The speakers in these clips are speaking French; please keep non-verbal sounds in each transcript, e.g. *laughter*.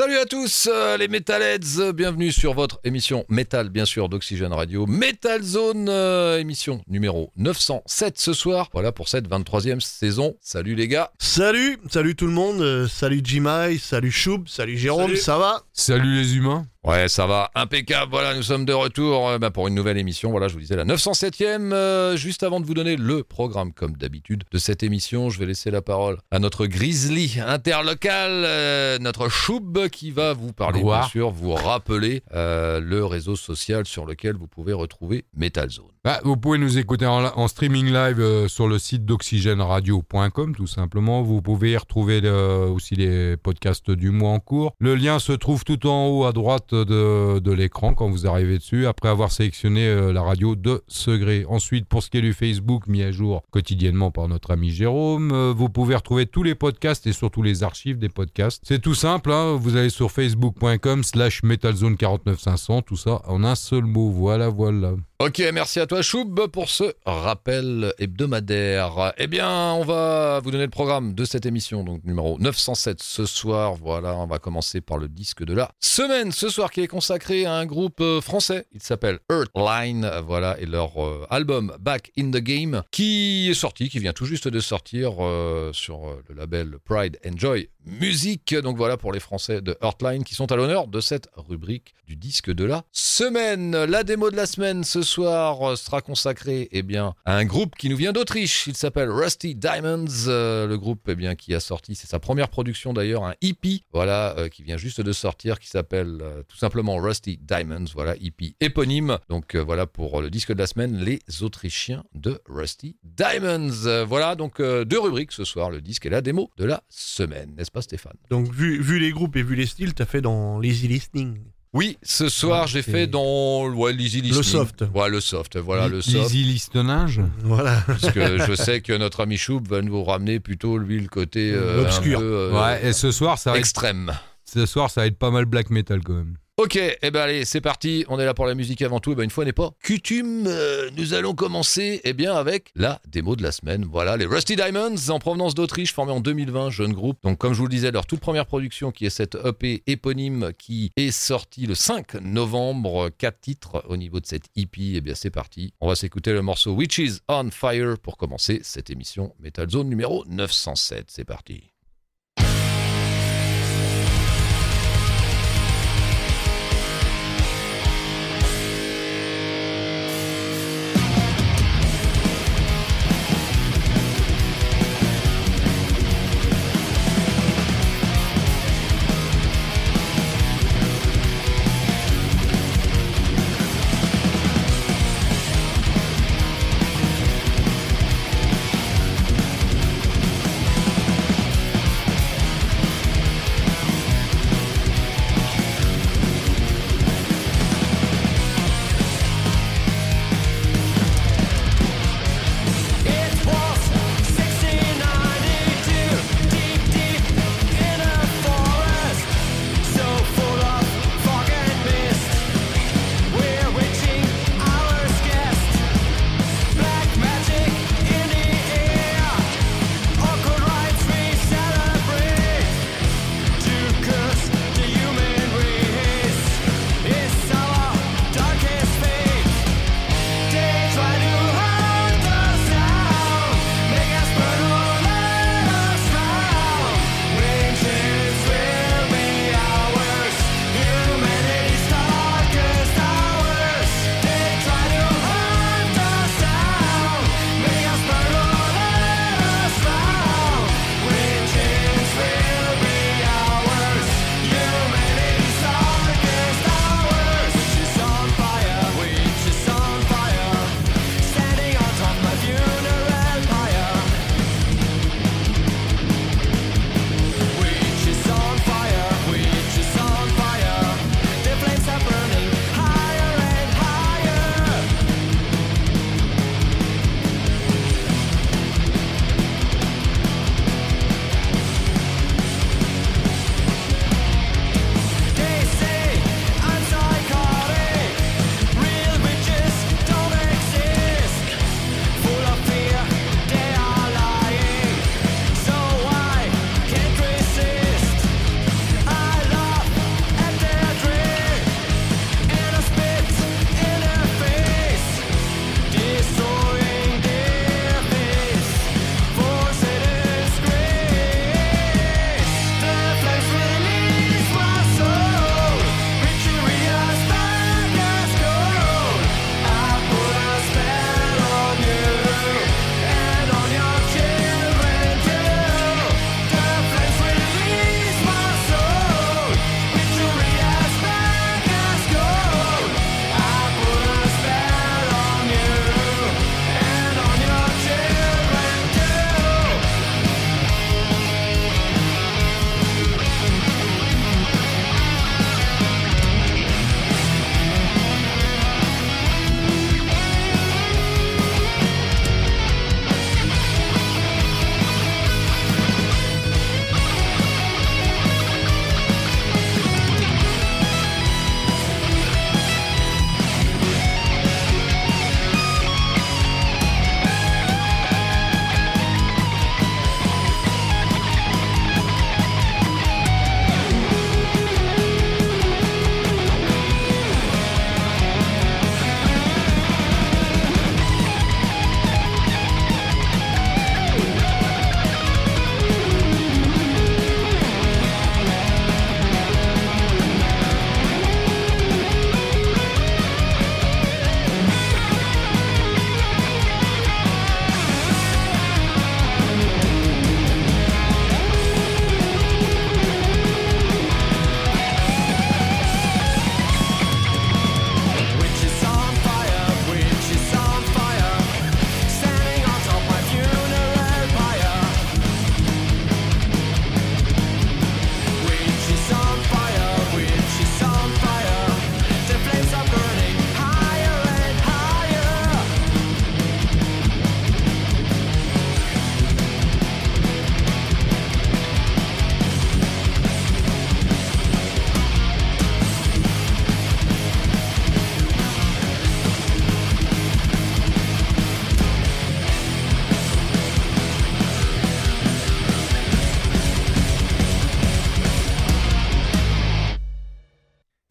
Salut à tous euh, les Metalheads, bienvenue sur votre émission Metal bien sûr d'Oxygène Radio, Metal Zone, euh, émission numéro 907 ce soir, voilà pour cette 23e saison. Salut les gars Salut, salut tout le monde, euh, salut Jimai, salut Choub, salut Jérôme, Salut. ça va? Salut les humains. Ouais ça va, impeccable, voilà nous sommes de retour euh, bah, pour une nouvelle émission, voilà je vous disais la 907e, euh, juste avant de vous donner le programme comme d'habitude de cette émission, je vais laisser la parole à notre Grizzly interlocal, euh, notre Choub qui va vous parler bien sûr, vous rappeler le réseau social sur lequel vous pouvez retrouver Metal Zone. Bah, vous pouvez nous écouter en, en streaming live sur le site d'oxygèneradio.com tout simplement. Vous pouvez y retrouver aussi les podcasts du mois en cours. Le lien se trouve tout en haut à droite de, l'écran quand vous arrivez dessus, après avoir sélectionné euh, la radio de Segré. Ensuite, pour ce qui est du Facebook, mis à jour quotidiennement par notre ami Jérôme, euh, vous pouvez retrouver tous les podcasts et surtout les archives des podcasts. C'est tout simple, hein, vous allez sur facebook.com slash metalzone49500, tout ça en un seul mot. Voilà, voilà. Ok, merci à toi Choub pour ce rappel hebdomadaire. Eh bien, on va vous donner le programme de cette émission, donc numéro 907 ce soir. Voilà, on va commencer par le disque de la semaine ce soir qui est consacré à un groupe euh, français. Il s'appelle Earthline, voilà, et leur euh, album Back in the Game qui est sorti, qui vient tout juste de sortir euh, sur le label Pride Enjoy Music. Donc voilà pour les Français de Earthline qui sont à l'honneur de cette rubrique du disque de la semaine. La démo de la semaine ce soir sera consacrée eh à un groupe qui nous vient d'Autriche. Il s'appelle Rusty Diamonds. Euh, le groupe eh bien, qui a sorti, c'est sa première production d'ailleurs, un EP voilà, euh, qui vient juste de sortir qui s'appelle euh, tout simplement Rusty Diamonds. Voilà, EP éponyme. Donc voilà pour le disque de la semaine, les Autrichiens de Rusty Diamonds. Voilà donc deux rubriques ce soir, le disque et la démo de la semaine. N'est-ce pas Stéphane Donc vu, vu les groupes et vu les styles, t'as fait dans l'easy listening. Oui, ce soir Ouais, j'ai fait dans ouais, l'easy listening. soft. Ouais, le soft. Voilà, le soft. Easy listonnage. Voilà. *laughs* Parce que je sais que notre ami Choub va nous ramener plutôt lui le côté euh, peu, euh, Ouais, et ce soir, ça va être, extrême. ce soir, ça va être pas mal black metal quand même. Ok, eh ben allez, c'est parti. On est là pour la musique avant tout. Eh ben une fois n'est pas coutume, euh, nous allons commencer eh bien avec la démo de la semaine. Voilà, les Rusty Diamonds en provenance d'Autriche, formé en 2020, jeune groupe. Donc comme je vous le disais, leur toute première production qui est cette EP éponyme qui est sortie le 5 novembre, quatre titres au niveau de cette EP. Eh bien c'est parti. On va s'écouter le morceau Witches on Fire pour commencer cette émission Metal Zone numéro 907. C'est parti.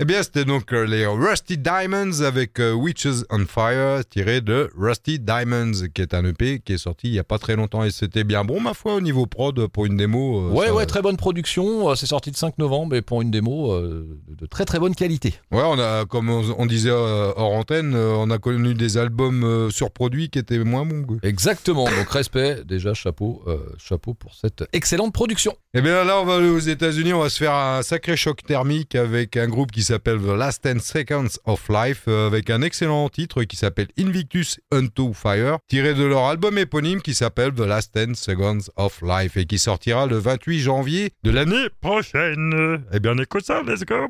Bien, c'était donc euh, les Rusty Diamonds avec euh, Witches on Fire, tiré de Rusty Diamonds, qui est un EP qui est sorti il n'y a pas très longtemps. Et c'était bien bon, ma foi, au niveau prod, pour une démo. euh, Ouais, ça- ouais, très bonne production. C'est sorti le 5 novembre et pour une démo de très très bonne qualité. Ouais, on a, comme on, disait hors antenne, on a connu des albums surproduits qui étaient moins bons. Exactement. Donc respect, déjà chapeau, euh, chapeau pour cette excellente production. Eh bien là, on va aller aux États-Unis, on va se faire un sacré choc thermique avec un groupe qui s'appelle The Last 10 Seconds of Life, euh, avec un excellent titre qui s'appelle Invictus Unto Fire, tiré de leur album éponyme qui s'appelle The Last 10 Seconds of Life et qui sortira le 28 janvier de l'année prochaine. Eh bien, écoute ça, let's go,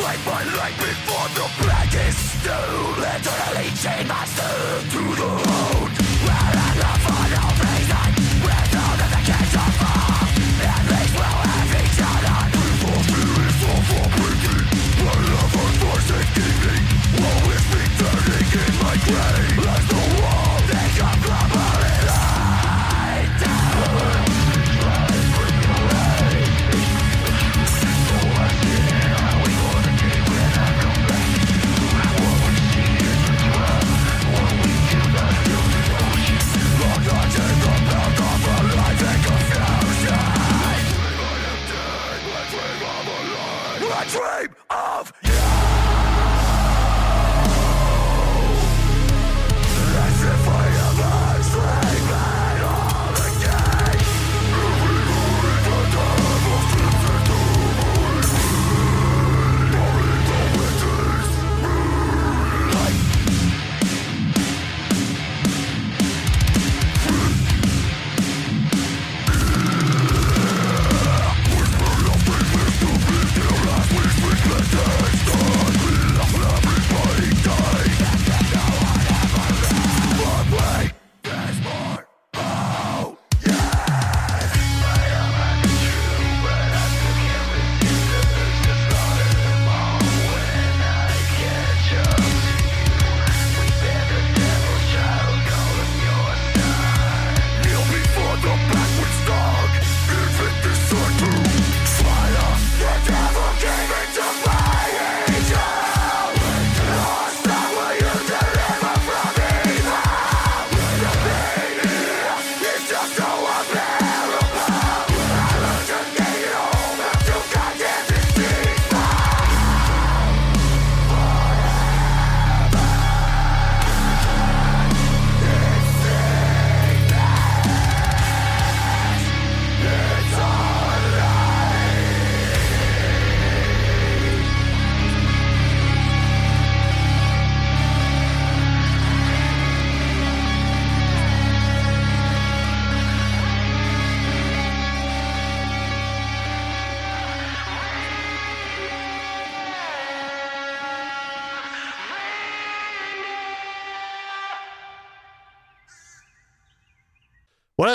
flame my light before the blackest doom Eternally chained myself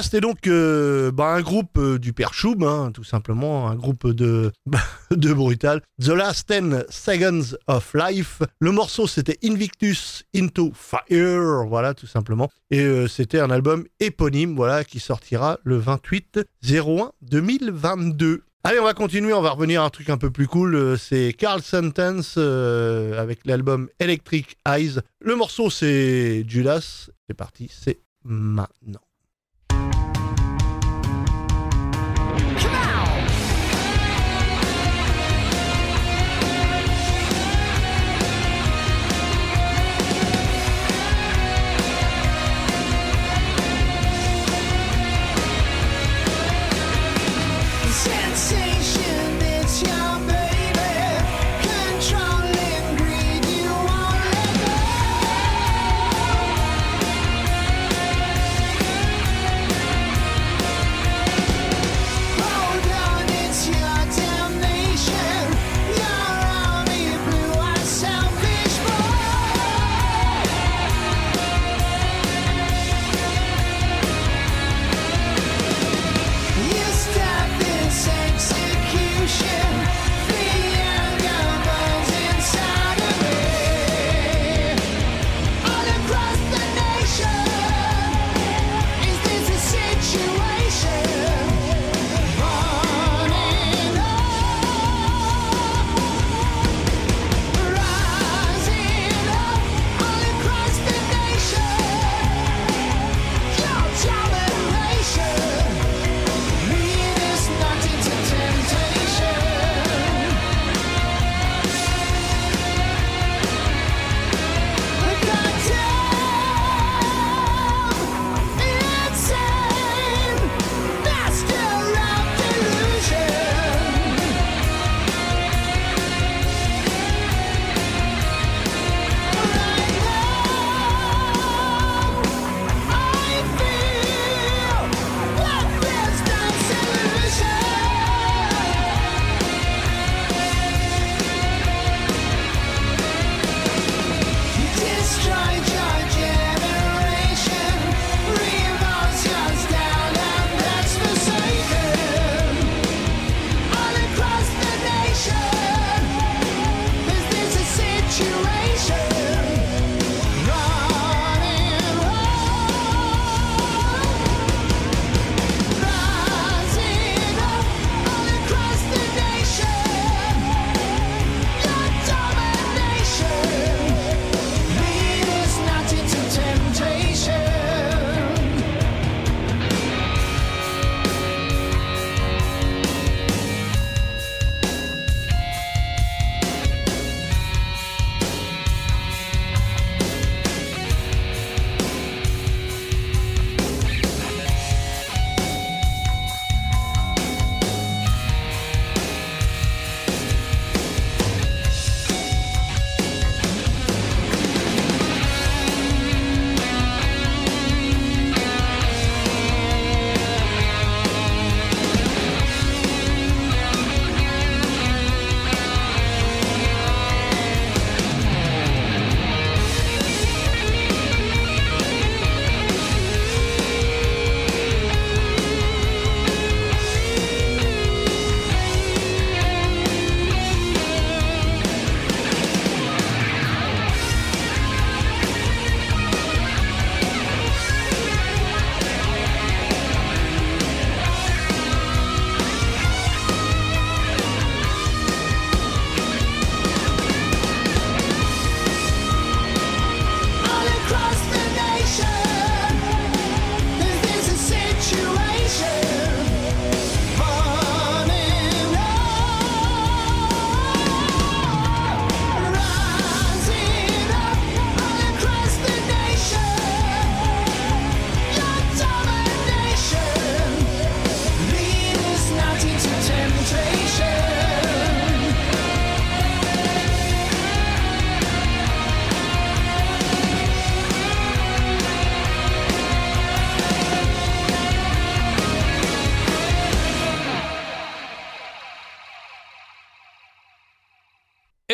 C'était donc euh, bah, un groupe euh, du Père Choub, hein, tout simplement, un groupe de, *laughs* Brutal. The Last 10 Seconds of Life. Le morceau, c'était Invictus Into Fire, voilà, tout simplement. Et euh, c'était un album éponyme, voilà, qui sortira le 28 01 2022. Allez, on va continuer, on va revenir à un truc un peu plus cool. C'est Carl Sentence avec l'album Electric Eyes. Le morceau, c'est Judas. C'est parti, c'est maintenant.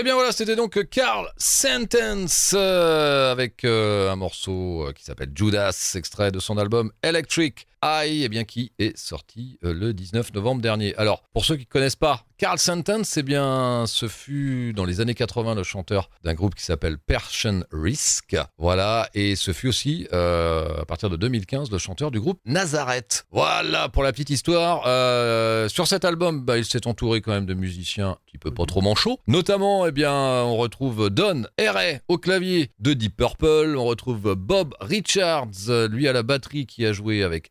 Eh bien voilà, c'était donc Carl Sentence euh, avec euh, un morceau euh, qui s'appelle Judas, extrait de son album Electric Eye, eh bien qui est sorti euh, le 19 novembre dernier. Alors, pour ceux qui ne connaissent pas, Carl Sentence, eh bien, ce fut dans les années 80 le chanteur d'un groupe qui s'appelle Persian Risk. Voilà, et ce fut aussi, euh, à partir de 2015, le chanteur du groupe Nazareth. Voilà, pour la petite histoire. Euh, sur cet album, bah, il s'est entouré quand même de musiciens un petit peu pas trop manchots. Notamment, eh bien, on retrouve Don Herrey au clavier de Deep Purple. On retrouve Bob Richards, lui à la batterie, qui a joué avec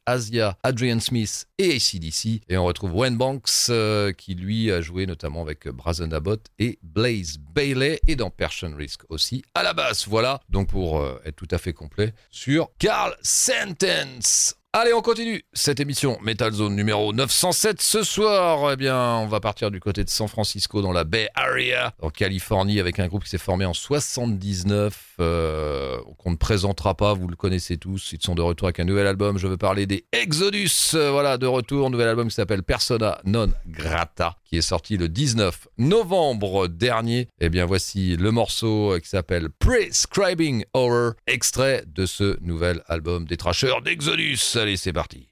Adrian Smith et ACDC. Et on retrouve Wayne Banks, euh, qui lui a joué notamment avec Brazen Abbott et Blaze Bailey, et dans Persian Risk aussi à la basse. Voilà, donc pour euh, être tout à fait complet sur Carl Sentence. Allez, on continue cette émission Metal Zone numéro 907. Ce soir, eh bien, on va partir du côté de San Francisco, dans la Bay Area, en Californie, avec un groupe qui s'est formé en 79, euh, qu'on ne présentera pas, vous le connaissez tous. Ils sont de retour avec un nouvel album. Je veux parler des Exodus. Euh, voilà, de retour, nouvel album qui s'appelle Persona Non Grata, qui est sorti le 19 novembre dernier. Eh bien, voici le morceau qui s'appelle Prescribing Horror, extrait de ce nouvel album des Trashers d'Exodus. Allez, c'est parti.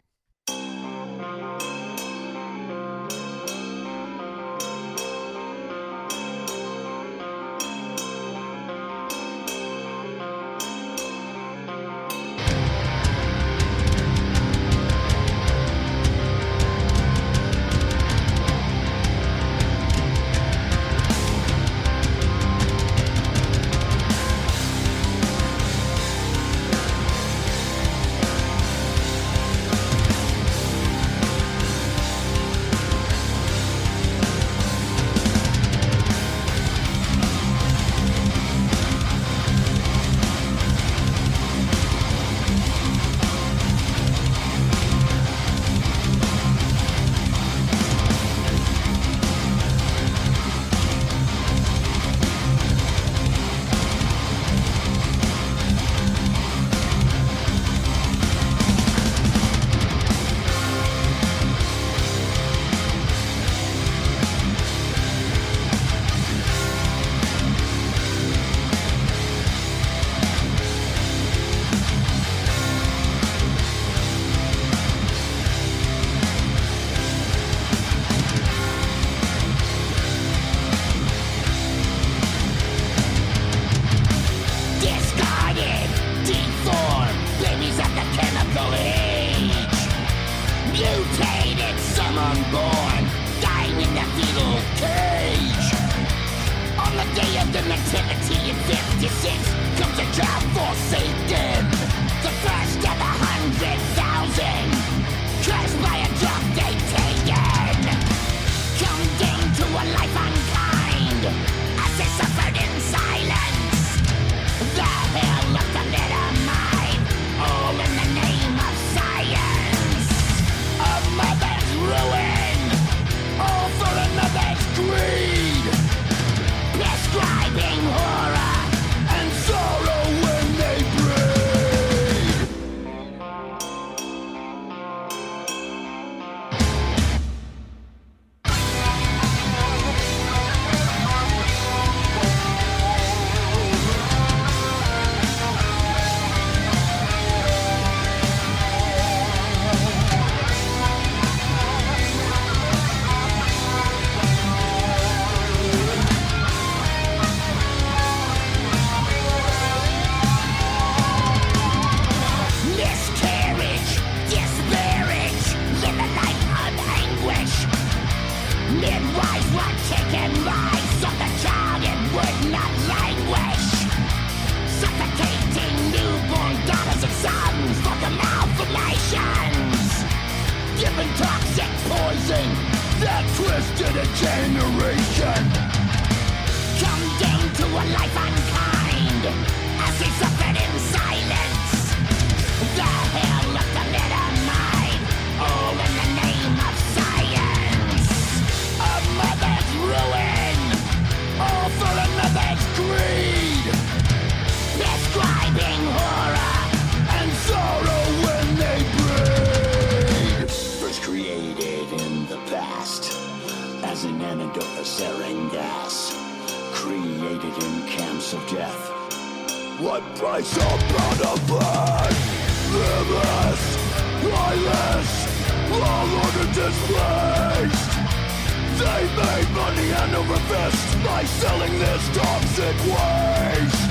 Toxic waste.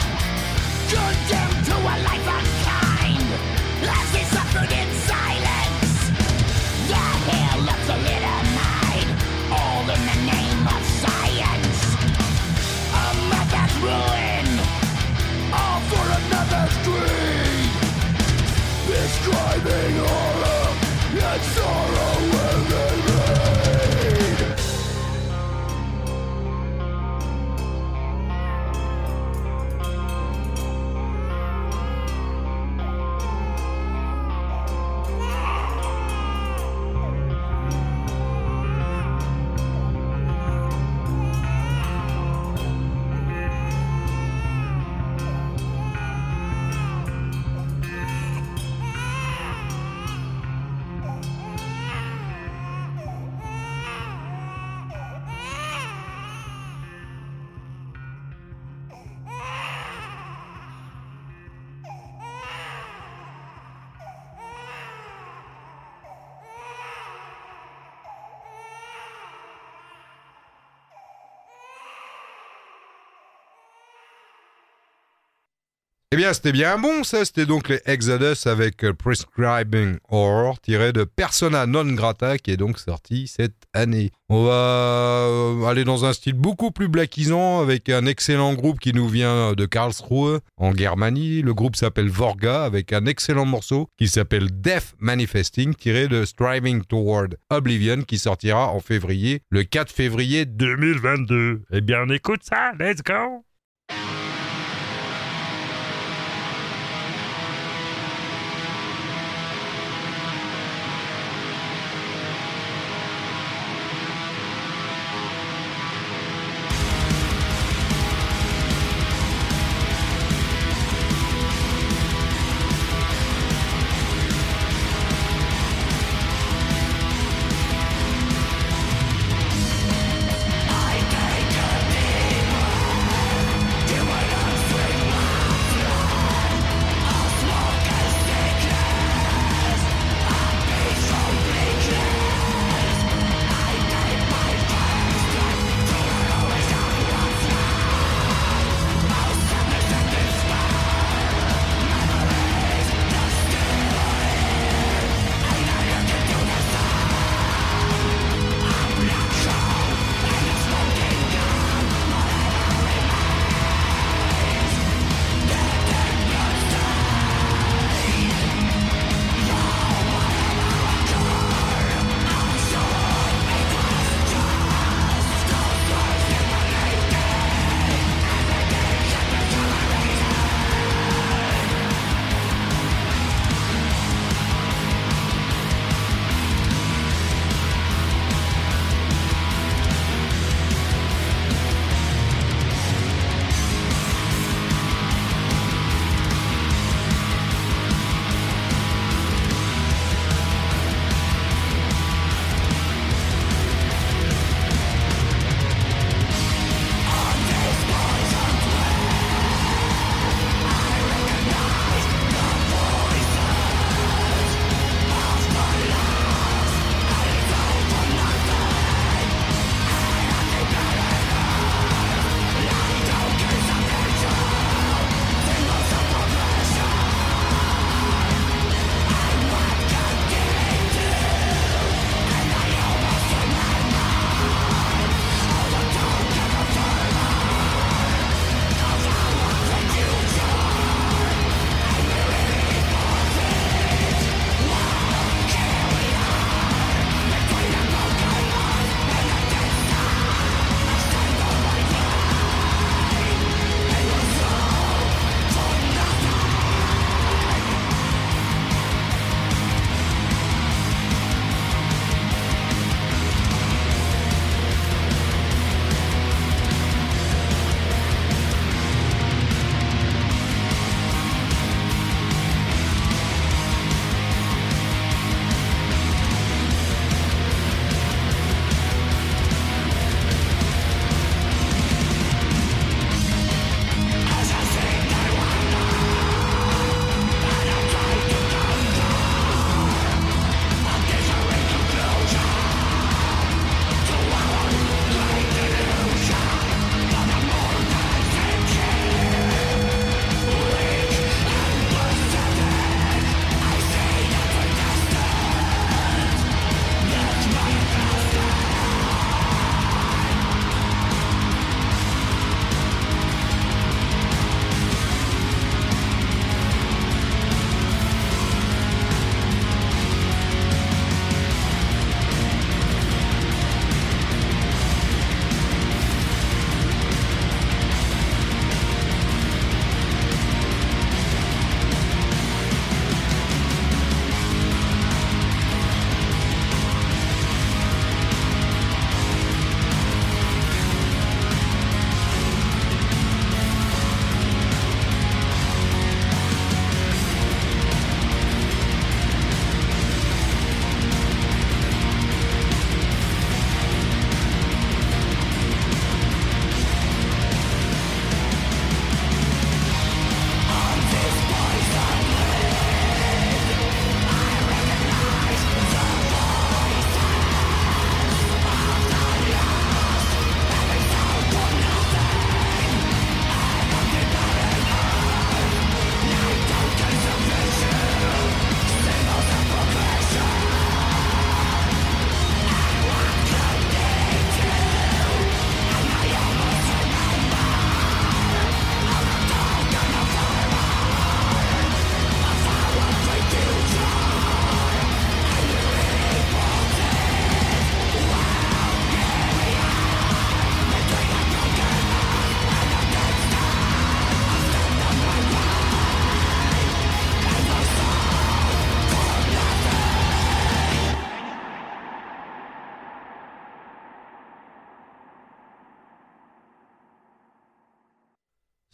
Eh bien, c'était bien bon, ça. C'était donc les Exodus avec euh, Prescribing Horror, tiré de Persona non grata, qui est donc sorti cette année. On va euh, aller dans un style beaucoup plus blackisant, avec un excellent groupe qui nous vient de Karlsruhe, en Germanie. Le groupe s'appelle Vorga, avec un excellent morceau qui s'appelle Death Manifesting, tiré de Striving Toward Oblivion, qui sortira en février, le 4 février 2022. Eh bien, écoute ça, let's go!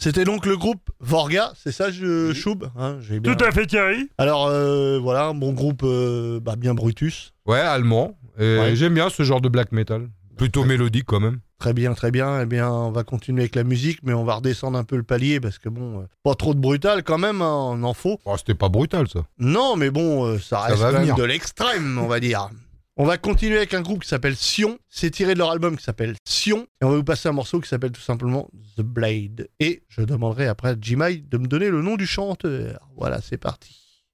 C'était donc le groupe Vorga, c'est ça, je, Choub hein, bien- Tout à fait, Thierry. Alors euh, voilà, un bon groupe euh, bah, bien Brutus. Ouais, allemand. Et Ouais. j'aime bien ce genre de black metal. Plutôt mélodique quand même. Très bien, très bien. Eh bien, on va continuer avec la musique, mais on va redescendre un peu le palier parce que bon, euh, pas trop de brutal quand même, hein, on en faut. Oh, C'était pas brutal ça. Non, mais bon, euh, ça reste quand même de l'extrême, on va dire. On va continuer avec un groupe qui s'appelle Sion. C'est tiré de leur album qui s'appelle Sion. Et on va vous passer un morceau qui s'appelle tout simplement The Blade. Et je demanderai après à Jimai de me donner le nom du chanteur. Voilà, c'est parti.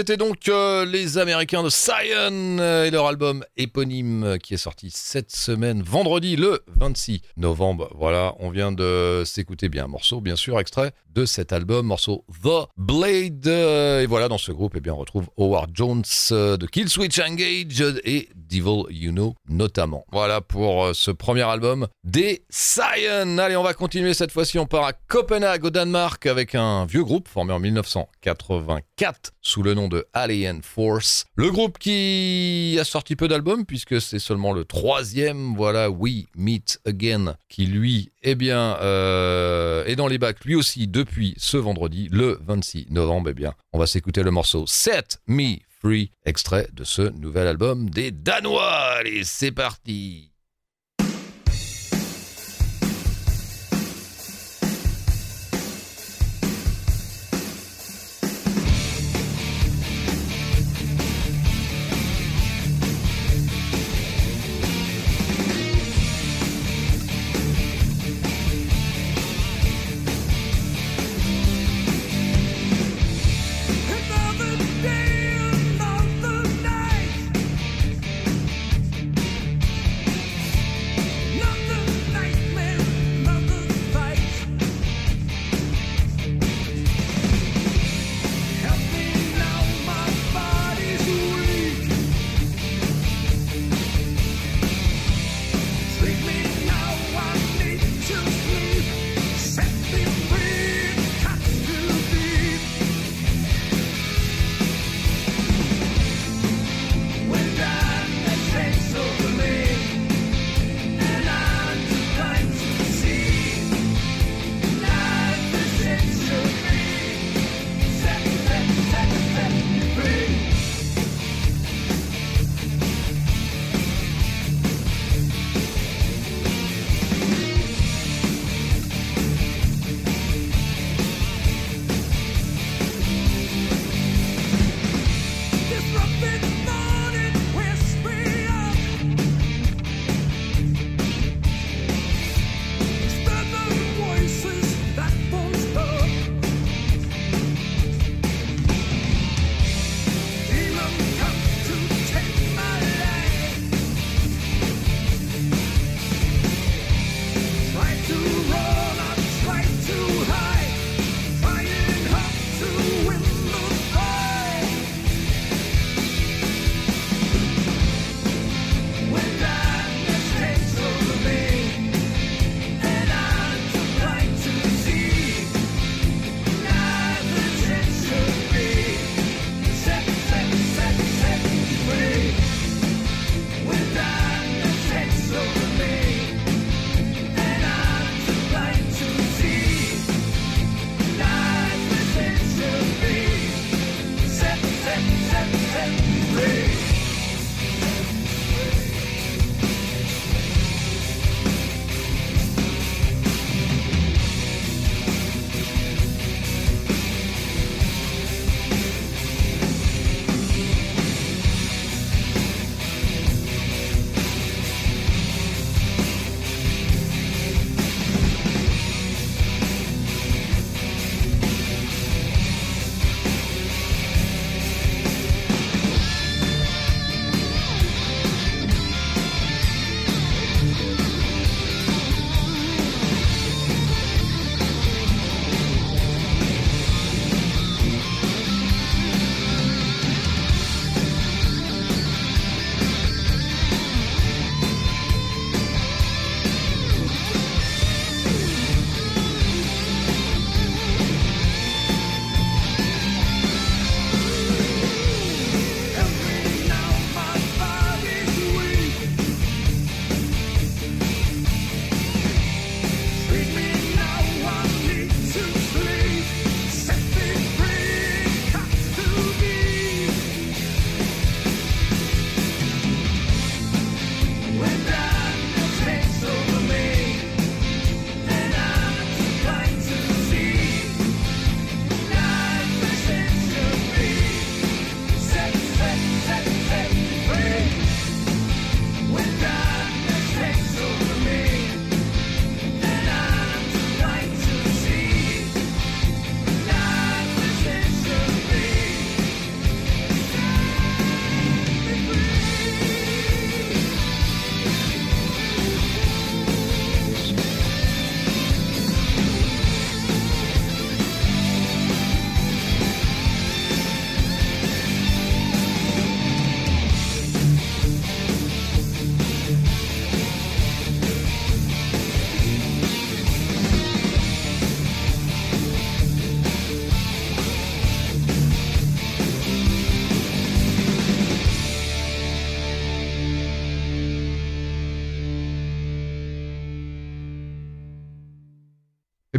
C'était donc euh, les Américains de Cyan euh, et leur album éponyme euh, qui est sorti cette semaine, vendredi le 26 novembre. Voilà, on vient de s'écouter bien un morceau, bien sûr, extrait de cet album, morceau The Blade. Et voilà, dans ce groupe, eh bien, on retrouve Howard Jones de Killswitch Engage et Devil You Know notamment. Voilà pour ce premier album des Cyan. Allez, on va continuer cette fois-ci. On part à Copenhague au Danemark avec un vieux groupe formé en 1984 sous le nom de Alien Force. Le groupe qui a sorti peu d'albums puisque c'est seulement le troisième. Voilà, We Meet Again qui lui, eh bien, euh, est dans les bacs lui aussi depuis ce vendredi, le 26 novembre. Eh bien, on va s'écouter le morceau Set Me Free, extrait de ce nouvel album des Danois. Allez, c'est parti.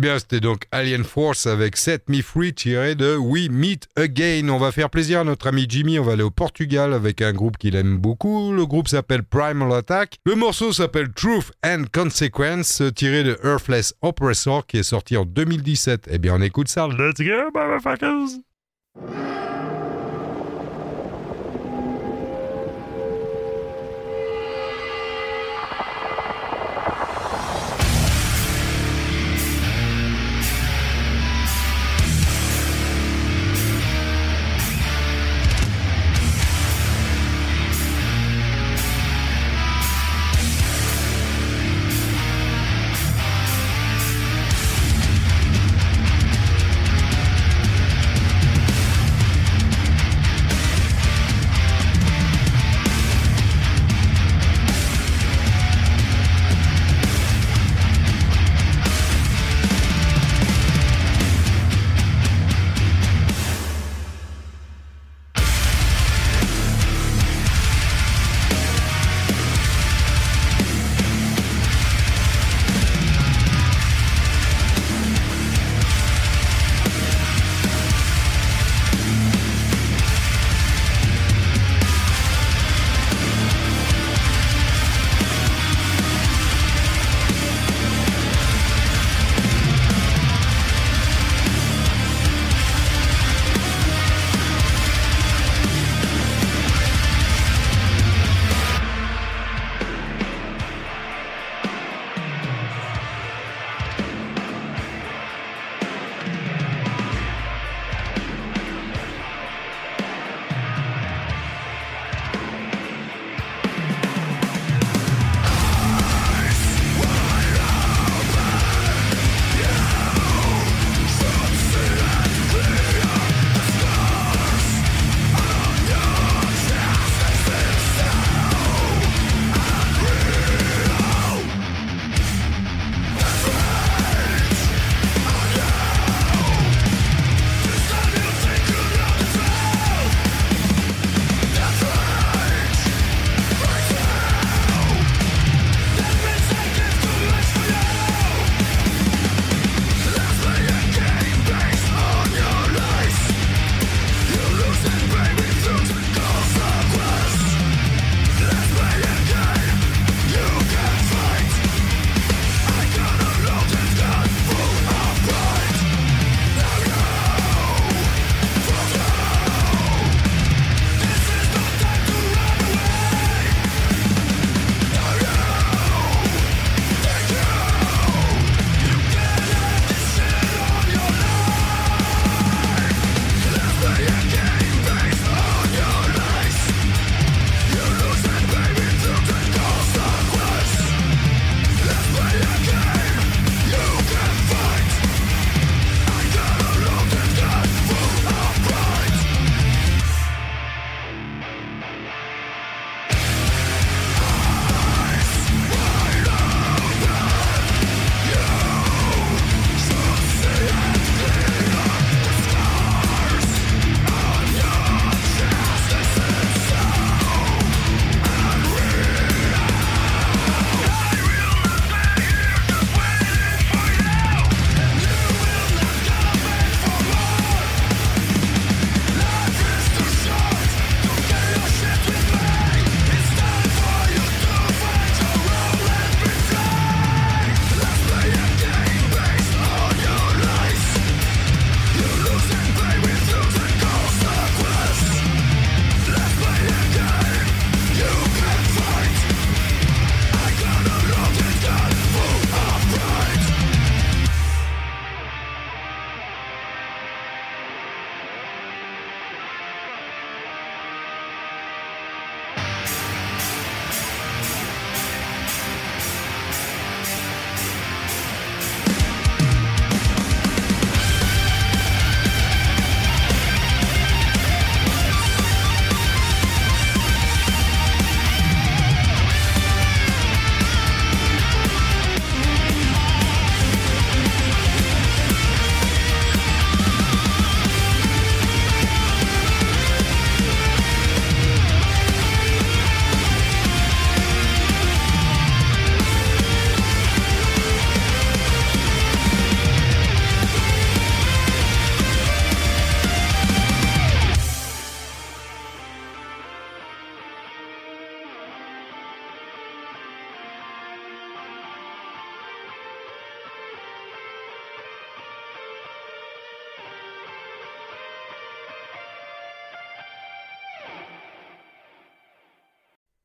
Bien, c'était donc Alien Force avec Set Me Free tiré de We Meet Again. On va faire plaisir à notre ami Jimmy. On va aller au Portugal avec un groupe qu'il aime beaucoup. Le groupe s'appelle Primal Attack. Le morceau s'appelle Truth and Consequence tiré de Earthless Oppressor qui est sorti en 2017. Eh bien, on écoute ça. Let's go, motherfuckers!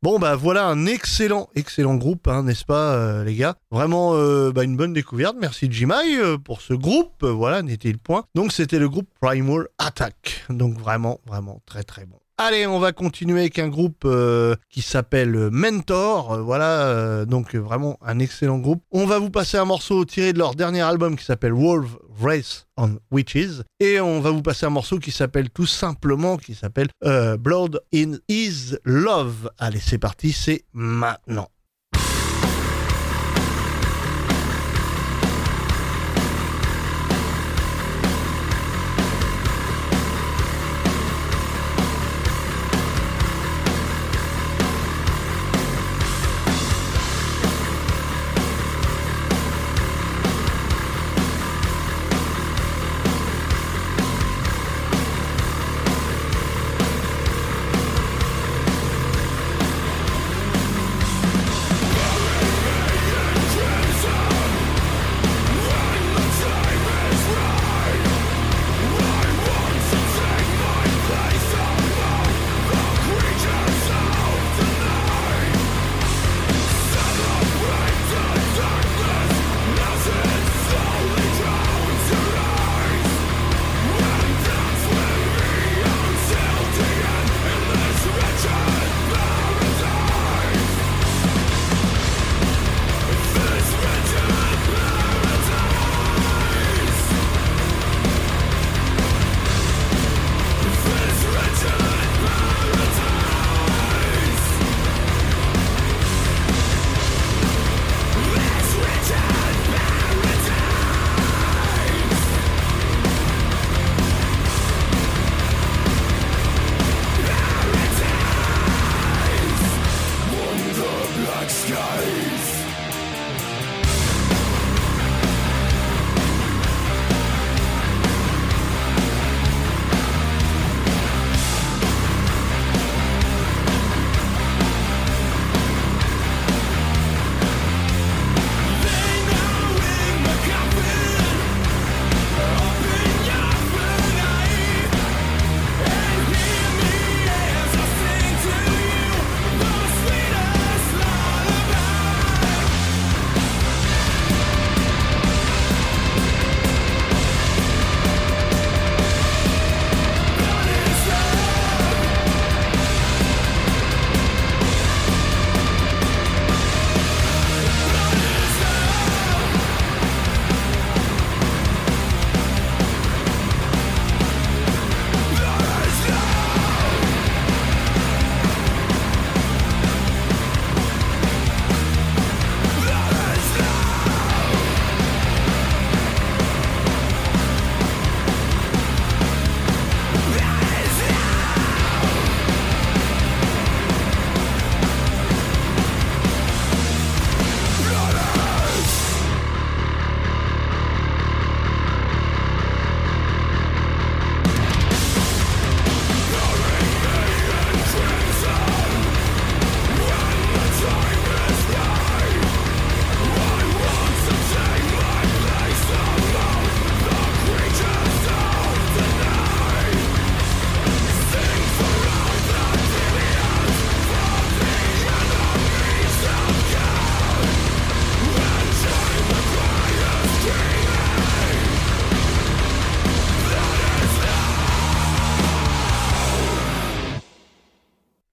Bon bah voilà un excellent, excellent groupe, hein, n'est-ce pas euh, les gars? Vraiment euh, bah, une bonne découverte, merci Jimai euh, pour ce groupe, voilà, n'était le point. Donc c'était le groupe Primal Attack, donc vraiment, vraiment très très bon. Allez, on va continuer avec un groupe qui s'appelle Mentor. Voilà, donc vraiment un excellent groupe. On va vous passer un morceau tiré de leur dernier album qui s'appelle Wolf Race on Witches. Et on va vous passer un morceau qui s'appelle tout simplement, qui s'appelle euh, Blood in His Love. Allez, c'est parti, c'est maintenant.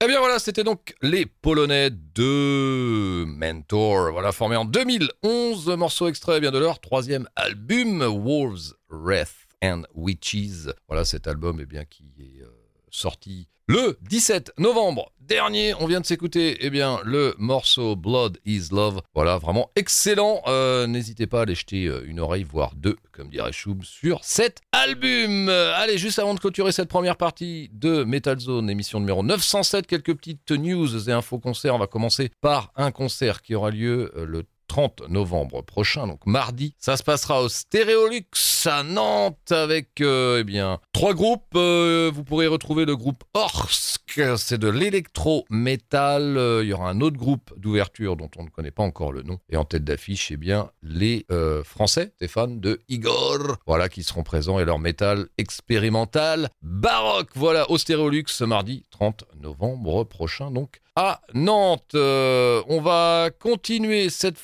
Eh bien voilà, c'était donc les Polonais de Mentor, voilà, formés en 2011, morceau extrait bien de leur troisième album, Wolves, Wrath and Witches. Voilà cet album eh bien, qui est euh, sorti le 17 novembre dernier. On vient de s'écouter eh bien, le morceau Blood is Love. Voilà, vraiment excellent. Euh, N'hésitez pas à aller jeter euh, une oreille, voire deux, comme dirait Choub, sur cet album. Euh, allez, juste avant de clôturer cette première partie de Metal Zone, émission numéro 907, quelques petites news et infos concerts. On va commencer par un concert qui aura lieu le 30 novembre prochain, donc mardi. Ça se passera au Stéréolux à Nantes avec euh, eh bien trois groupes. Euh, vous pourrez retrouver le groupe Orsk, c'est de l'électro-métal. Euh, il y aura un autre groupe d'ouverture dont on ne connaît pas encore le nom. Et en tête d'affiche, eh bien les Français, Stéphane, de Igor, voilà, qui seront présents et leur métal expérimental baroque. Voilà, au Stéréolux ce mardi 30 novembre prochain, donc à Nantes. On va continuer cette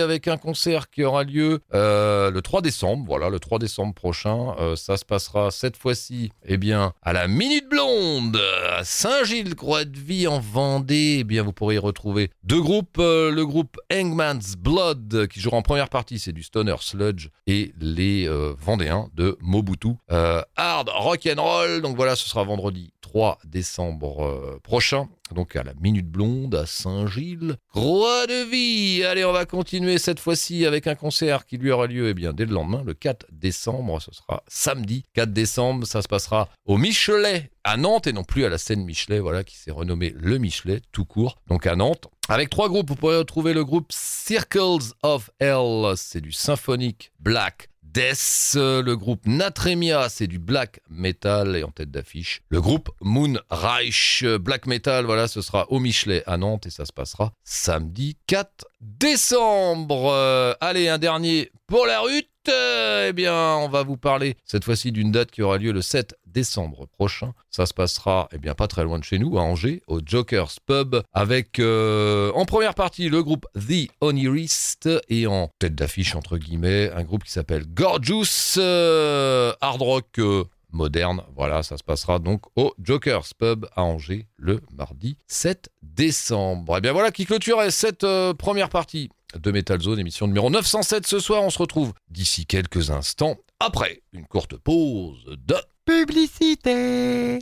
avec un concert qui aura lieu euh, le 3 décembre. Voilà, le 3 décembre prochain. Euh, ça se passera cette fois-ci, eh bien, à la Minute Blonde, à Saint-Gilles-Croix-de-Vie en Vendée. Eh bien, vous pourrez y retrouver deux groupes. euh, le groupe Hangman's Blood, qui jouera en première partie, c'est du Stoner Sludge, et les Vendéens de Mobutu. Hard rock and roll. Donc voilà, ce sera vendredi 3 décembre euh, prochain. Donc à la Minute Blonde à Saint-Gilles. Croix de vie Allez, on va continuer cette fois-ci avec un concert qui lui aura lieu eh bien, dès le lendemain, le 4 décembre. Ce sera samedi 4 décembre. Ça se passera au Michelet à Nantes et non plus à la scène Michelet, voilà, qui s'est renommé le Michelet tout court. Donc à Nantes. Avec trois groupes, vous pourrez retrouver le groupe Circles of Hell, c'est du symphonique black Death, le groupe Natremia, c'est du black metal et en tête d'affiche. Le groupe Moonreich Black Metal, voilà, ce sera au Michelet à Nantes et ça se passera samedi 4 décembre. Euh, allez, un dernier pour la rute. Euh, eh bien, on va vous parler cette fois-ci d'une date qui aura lieu le 7 décembre prochain. Ça se passera, eh bien, pas très loin de chez nous, à Angers, au Joker's Pub, avec euh, en première partie le groupe The Onirist et en tête d'affiche, entre guillemets, un groupe qui s'appelle Gorgeous euh, Hard Rock euh, moderne. Voilà, ça se passera donc au Joker's Pub à Angers le mardi 7 décembre. Et bien voilà qui clôturait cette euh, première partie de Metal Zone, émission numéro 907 ce soir. On se retrouve d'ici quelques instants après une courte pause de Publicité